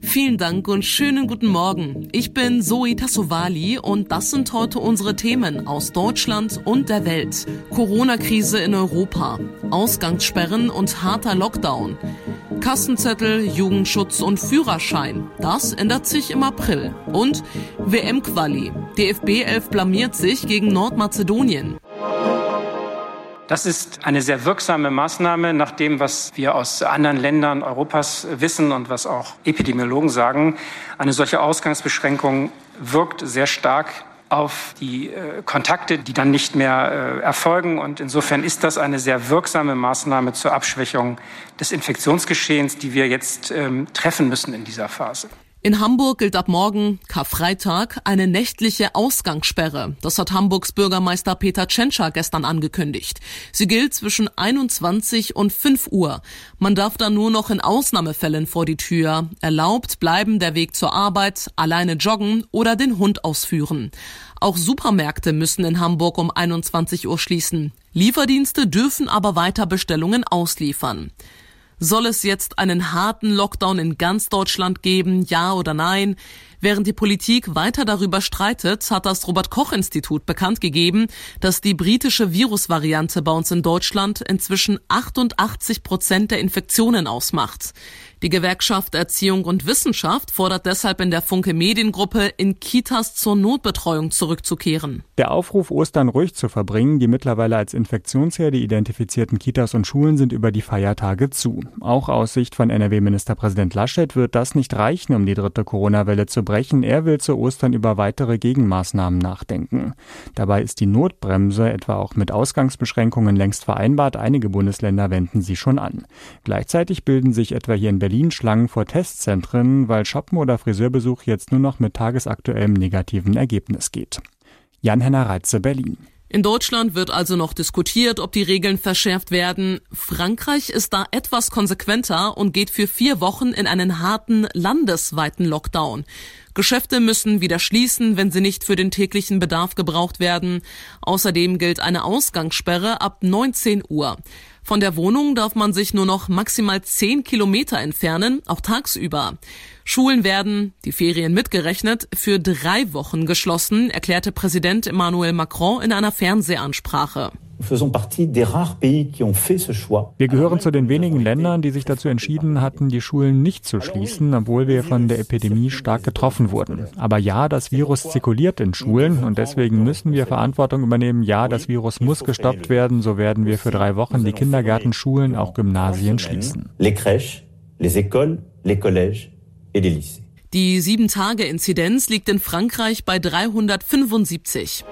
Vielen Dank und schönen guten Morgen. Ich bin Zoe Tassovali und das sind heute unsere Themen aus Deutschland und der Welt. Corona-Krise in Europa, Ausgangssperren und harter Lockdown. Kassenzettel, Jugendschutz und Führerschein. Das ändert sich im April. Und WM-Quali. DFB 11 blamiert sich gegen Nordmazedonien. Das ist eine sehr wirksame Maßnahme nach dem, was wir aus anderen Ländern Europas wissen und was auch Epidemiologen sagen. Eine solche Ausgangsbeschränkung wirkt sehr stark auf die äh, Kontakte, die dann nicht mehr äh, erfolgen. Und insofern ist das eine sehr wirksame Maßnahme zur Abschwächung des Infektionsgeschehens, die wir jetzt ähm, treffen müssen in dieser Phase. In Hamburg gilt ab morgen, Karfreitag, eine nächtliche Ausgangssperre. Das hat Hamburgs Bürgermeister Peter Tschentscher gestern angekündigt. Sie gilt zwischen 21 und 5 Uhr. Man darf dann nur noch in Ausnahmefällen vor die Tür. Erlaubt bleiben der Weg zur Arbeit, alleine joggen oder den Hund ausführen. Auch Supermärkte müssen in Hamburg um 21 Uhr schließen. Lieferdienste dürfen aber weiter Bestellungen ausliefern. Soll es jetzt einen harten Lockdown in ganz Deutschland geben, ja oder nein? Während die Politik weiter darüber streitet, hat das Robert Koch Institut bekannt gegeben, dass die britische Virusvariante bei uns in Deutschland inzwischen 88 Prozent der Infektionen ausmacht. Die Gewerkschaft Erziehung und Wissenschaft fordert deshalb in der Funke Mediengruppe, in Kitas zur Notbetreuung zurückzukehren. Der Aufruf, Ostern ruhig zu verbringen, die mittlerweile als Infektionsherde identifizierten Kitas und Schulen sind über die Feiertage zu. Auch aus Sicht von NRW-Ministerpräsident Laschet wird das nicht reichen, um die dritte Corona-Welle zu brechen. Er will zu Ostern über weitere Gegenmaßnahmen nachdenken. Dabei ist die Notbremse etwa auch mit Ausgangsbeschränkungen längst vereinbart. Einige Bundesländer wenden sie schon an. Gleichzeitig bilden sich etwa hier in Berlin Schlangen vor Testzentren, weil Shoppen oder Friseurbesuch jetzt nur noch mit tagesaktuellem negativen Ergebnis geht. Jan-Henner Reitze, Berlin. In Deutschland wird also noch diskutiert, ob die Regeln verschärft werden. Frankreich ist da etwas konsequenter und geht für vier Wochen in einen harten landesweiten Lockdown. Geschäfte müssen wieder schließen, wenn sie nicht für den täglichen Bedarf gebraucht werden. Außerdem gilt eine Ausgangssperre ab 19 Uhr. Von der Wohnung darf man sich nur noch maximal 10 Kilometer entfernen, auch tagsüber. Schulen werden, die Ferien mitgerechnet, für drei Wochen geschlossen, erklärte Präsident Emmanuel Macron in einer Fernsehansprache. Wir gehören zu den wenigen Ländern, die sich dazu entschieden hatten, die Schulen nicht zu schließen, obwohl wir von der Epidemie stark getroffen wurden. Aber ja, das Virus zirkuliert in Schulen und deswegen müssen wir Verantwortung übernehmen. Ja, das Virus muss gestoppt werden. So werden wir für drei Wochen die Kindergärten, Schulen, auch Gymnasien schließen. Les crèches, les écoles, les collèges lycées. Die 7-Tage-Inzidenz liegt in Frankreich bei 375.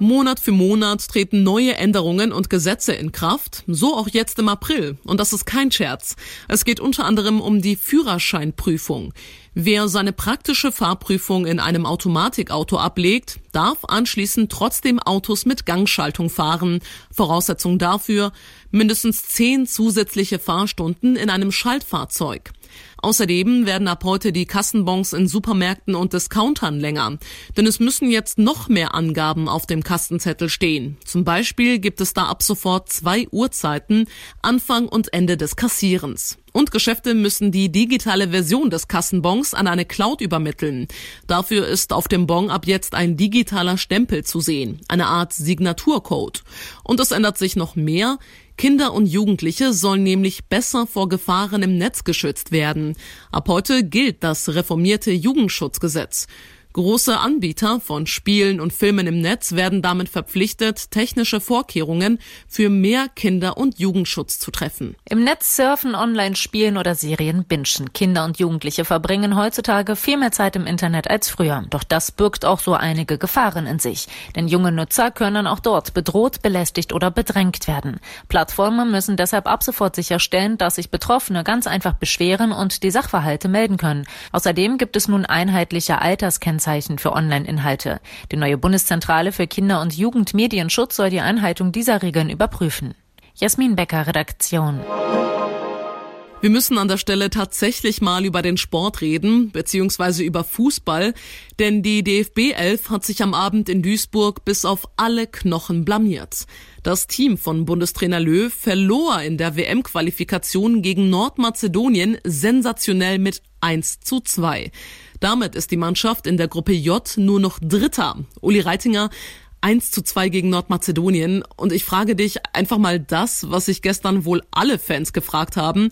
Monat für Monat treten neue Änderungen und Gesetze in Kraft, so auch jetzt im April. Und das ist kein Scherz. Es geht unter anderem um die Führerscheinprüfung. Wer seine praktische Fahrprüfung in einem Automatikauto ablegt, darf anschließend trotzdem Autos mit Gangschaltung fahren. Voraussetzung dafür mindestens zehn zusätzliche Fahrstunden in einem Schaltfahrzeug. Außerdem werden ab heute die Kassenbons in Supermärkten und Discountern länger. Denn es müssen jetzt noch mehr Angaben auf dem Kastenzettel stehen. Zum Beispiel gibt es da ab sofort zwei Uhrzeiten, Anfang und Ende des Kassierens. Und Geschäfte müssen die digitale Version des Kassenbons an eine Cloud übermitteln. Dafür ist auf dem Bon ab jetzt ein digitaler Stempel zu sehen, eine Art Signaturcode. Und es ändert sich noch mehr. Kinder und Jugendliche sollen nämlich besser vor Gefahren im Netz geschützt werden. Ab heute gilt das reformierte Jugendschutzgesetz. Große Anbieter von Spielen und Filmen im Netz werden damit verpflichtet, technische Vorkehrungen für mehr Kinder- und Jugendschutz zu treffen. Im Netz surfen, online spielen oder Serien bingen. Kinder und Jugendliche verbringen heutzutage viel mehr Zeit im Internet als früher. Doch das birgt auch so einige Gefahren in sich. Denn junge Nutzer können auch dort bedroht, belästigt oder bedrängt werden. Plattformen müssen deshalb ab sofort sicherstellen, dass sich Betroffene ganz einfach beschweren und die Sachverhalte melden können. Außerdem gibt es nun einheitliche Alterskennzeichen Kennzeichen für Online-Inhalte. Die neue Bundeszentrale für Kinder- und Jugendmedienschutz soll die Einhaltung dieser Regeln überprüfen. Jasmin Becker, Redaktion. Wir müssen an der Stelle tatsächlich mal über den Sport reden, beziehungsweise über Fußball, denn die DFB 11 hat sich am Abend in Duisburg bis auf alle Knochen blamiert. Das Team von Bundestrainer Löw verlor in der WM-Qualifikation gegen Nordmazedonien sensationell mit 1 zu 2. Damit ist die Mannschaft in der Gruppe J nur noch Dritter. Uli Reitinger, 1 zu 2 gegen Nordmazedonien. Und ich frage dich einfach mal das, was sich gestern wohl alle Fans gefragt haben.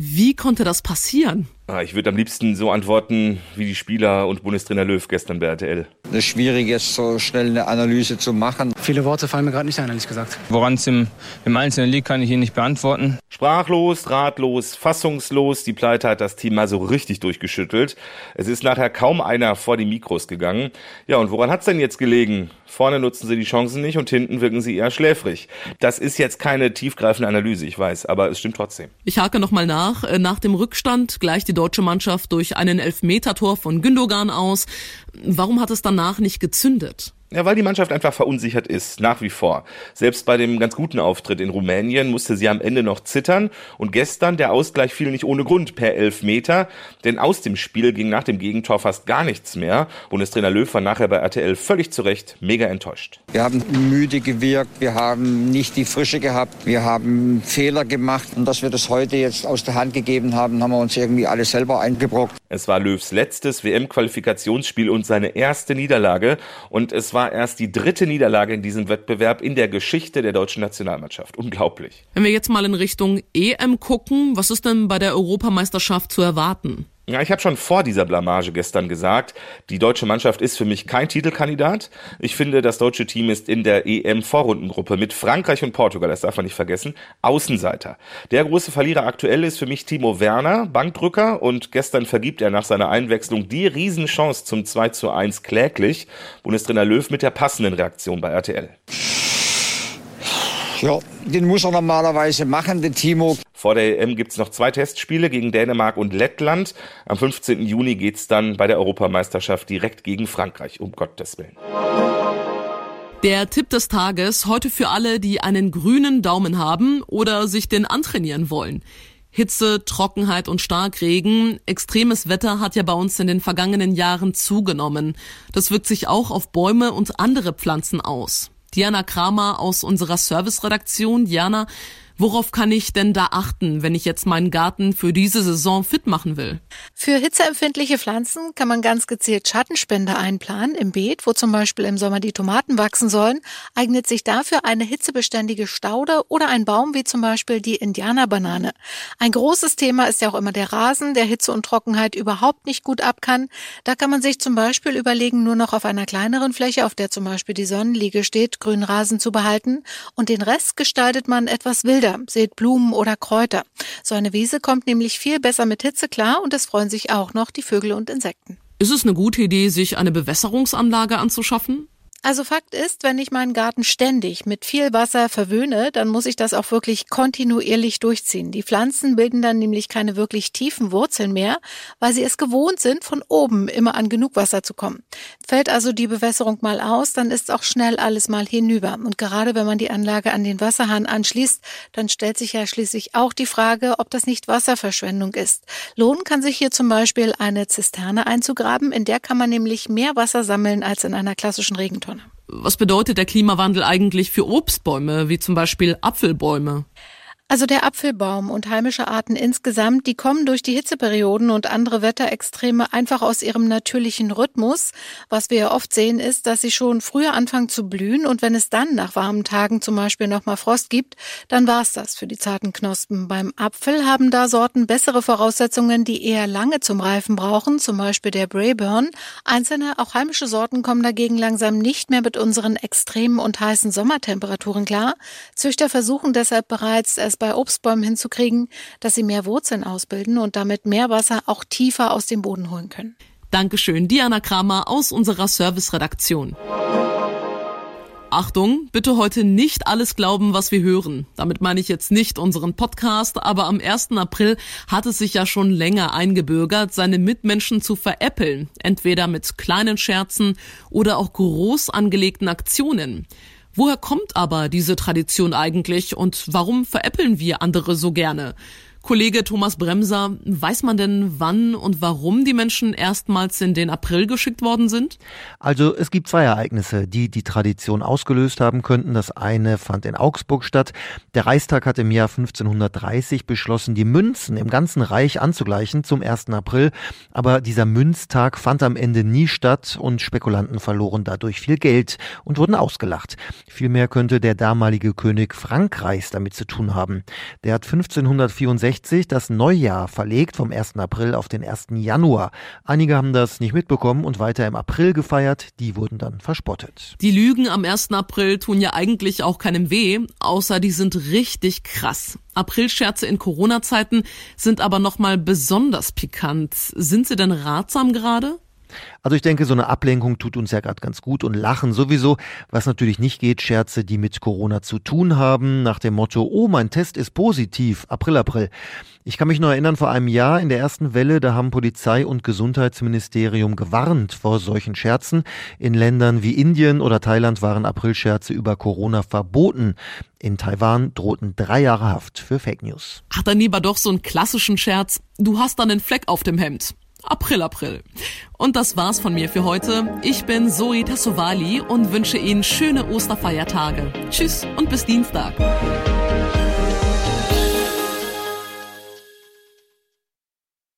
Wie konnte das passieren? Ah, ich würde am liebsten so antworten wie die Spieler und Bundestrainer Löw gestern bei RTL. Es ist schwierig, jetzt so schnell eine Analyse zu machen. Viele Worte fallen mir gerade nicht ein, ehrlich gesagt. Woran es im, im Einzelnen liegt, kann ich Ihnen nicht beantworten. Sprachlos, ratlos, fassungslos. Die Pleite hat das Team mal so richtig durchgeschüttelt. Es ist nachher kaum einer vor die Mikros gegangen. Ja, und woran hat's denn jetzt gelegen? Vorne nutzen sie die Chancen nicht und hinten wirken sie eher schläfrig. Das ist jetzt keine tiefgreifende Analyse, ich weiß, aber es stimmt trotzdem. Ich hake nochmal nach. Äh, nach dem Rückstand gleicht die deutsche Mannschaft durch einen Elfmetertor von Gündogan aus. Warum hat es danach nicht gezündet? Ja, weil die Mannschaft einfach verunsichert ist, nach wie vor. Selbst bei dem ganz guten Auftritt in Rumänien musste sie am Ende noch zittern und gestern der Ausgleich fiel nicht ohne Grund per Elfmeter, denn aus dem Spiel ging nach dem Gegentor fast gar nichts mehr. Bundestrainer Löw war nachher bei RTL völlig zu Recht mega enttäuscht. Wir haben müde gewirkt, wir haben nicht die Frische gehabt, wir haben Fehler gemacht und dass wir das heute jetzt aus der Hand gegeben haben, haben wir uns irgendwie alle selber eingebrockt. Es war Löws letztes WM-Qualifikationsspiel und seine erste Niederlage und es war erst die dritte Niederlage in diesem Wettbewerb in der Geschichte der deutschen Nationalmannschaft. Unglaublich. Wenn wir jetzt mal in Richtung EM gucken, was ist denn bei der Europameisterschaft zu erwarten? Ja, ich habe schon vor dieser Blamage gestern gesagt, die deutsche Mannschaft ist für mich kein Titelkandidat. Ich finde, das deutsche Team ist in der EM-Vorrundengruppe mit Frankreich und Portugal, das darf man nicht vergessen, Außenseiter. Der große Verlierer aktuell ist für mich Timo Werner, Bankdrücker, und gestern vergibt er nach seiner Einwechslung die Riesenchance zum 2 zu 1 kläglich. Bundestrainer Löw mit der passenden Reaktion bei RTL. Ja, den muss er normalerweise machen, den Timo. Vor der EM gibt's noch zwei Testspiele gegen Dänemark und Lettland. Am 15. Juni geht's dann bei der Europameisterschaft direkt gegen Frankreich, um Gottes Willen. Der Tipp des Tages heute für alle, die einen grünen Daumen haben oder sich den antrainieren wollen. Hitze, Trockenheit und Starkregen. Extremes Wetter hat ja bei uns in den vergangenen Jahren zugenommen. Das wirkt sich auch auf Bäume und andere Pflanzen aus. Diana Kramer aus unserer Serviceredaktion. Diana, Worauf kann ich denn da achten, wenn ich jetzt meinen Garten für diese Saison fit machen will? Für hitzeempfindliche Pflanzen kann man ganz gezielt Schattenspender einplanen im Beet, wo zum Beispiel im Sommer die Tomaten wachsen sollen, eignet sich dafür eine hitzebeständige Staude oder ein Baum wie zum Beispiel die Indianerbanane. Ein großes Thema ist ja auch immer der Rasen, der Hitze und Trockenheit überhaupt nicht gut ab kann. Da kann man sich zum Beispiel überlegen, nur noch auf einer kleineren Fläche, auf der zum Beispiel die Sonnenliege steht, grünen Rasen zu behalten und den Rest gestaltet man etwas wilder, seht Blumen oder Kräuter. So eine Wiese kommt nämlich viel besser mit Hitze klar und es freuen sich auch noch die Vögel und Insekten. Ist es eine gute Idee, sich eine Bewässerungsanlage anzuschaffen? Also Fakt ist, wenn ich meinen Garten ständig mit viel Wasser verwöhne, dann muss ich das auch wirklich kontinuierlich durchziehen. Die Pflanzen bilden dann nämlich keine wirklich tiefen Wurzeln mehr, weil sie es gewohnt sind, von oben immer an genug Wasser zu kommen. Fällt also die Bewässerung mal aus, dann ist auch schnell alles mal hinüber. Und gerade wenn man die Anlage an den Wasserhahn anschließt, dann stellt sich ja schließlich auch die Frage, ob das nicht Wasserverschwendung ist. Lohnen kann sich hier zum Beispiel eine Zisterne einzugraben, in der kann man nämlich mehr Wasser sammeln als in einer klassischen Regentonne. Was bedeutet der Klimawandel eigentlich für Obstbäume, wie zum Beispiel Apfelbäume? Also der Apfelbaum und heimische Arten insgesamt, die kommen durch die Hitzeperioden und andere Wetterextreme einfach aus ihrem natürlichen Rhythmus. Was wir ja oft sehen, ist, dass sie schon früher anfangen zu blühen und wenn es dann nach warmen Tagen zum Beispiel nochmal Frost gibt, dann war's das für die zarten Knospen. Beim Apfel haben da Sorten bessere Voraussetzungen, die eher lange zum Reifen brauchen, zum Beispiel der Brayburn. Einzelne, auch heimische Sorten kommen dagegen langsam nicht mehr mit unseren extremen und heißen Sommertemperaturen klar. Züchter versuchen deshalb bereits, es bei Obstbäumen hinzukriegen, dass sie mehr Wurzeln ausbilden und damit mehr Wasser auch tiefer aus dem Boden holen können. Dankeschön, Diana Kramer aus unserer Serviceredaktion. Achtung, bitte heute nicht alles glauben, was wir hören. Damit meine ich jetzt nicht unseren Podcast, aber am 1. April hat es sich ja schon länger eingebürgert, seine Mitmenschen zu veräppeln. Entweder mit kleinen Scherzen oder auch groß angelegten Aktionen. Woher kommt aber diese Tradition eigentlich und warum veräppeln wir andere so gerne? Kollege Thomas Bremser, weiß man denn, wann und warum die Menschen erstmals in den April geschickt worden sind? Also es gibt zwei Ereignisse, die die Tradition ausgelöst haben könnten. Das eine fand in Augsburg statt. Der Reichstag hat im Jahr 1530 beschlossen, die Münzen im ganzen Reich anzugleichen zum 1. April. Aber dieser Münztag fand am Ende nie statt und Spekulanten verloren dadurch viel Geld und wurden ausgelacht. Vielmehr könnte der damalige König Frankreichs damit zu tun haben. Der hat 1564 1960 das Neujahr verlegt vom 1. April auf den 1. Januar. Einige haben das nicht mitbekommen und weiter im April gefeiert, die wurden dann verspottet. Die Lügen am 1. April tun ja eigentlich auch keinem weh, außer die sind richtig krass. Aprilscherze in Corona-Zeiten sind aber nochmal besonders pikant. Sind sie denn ratsam gerade? Also ich denke, so eine Ablenkung tut uns ja gerade ganz gut und Lachen sowieso. Was natürlich nicht geht, Scherze, die mit Corona zu tun haben, nach dem Motto, oh, mein Test ist positiv, April, April. Ich kann mich nur erinnern, vor einem Jahr in der ersten Welle, da haben Polizei und Gesundheitsministerium gewarnt vor solchen Scherzen. In Ländern wie Indien oder Thailand waren Aprilscherze über Corona verboten. In Taiwan drohten drei Jahre Haft für Fake News. Ach, dann lieber doch so einen klassischen Scherz. Du hast dann einen Fleck auf dem Hemd. April, April. Und das war's von mir für heute. Ich bin Zoe Tassovali und wünsche Ihnen schöne Osterfeiertage. Tschüss und bis Dienstag.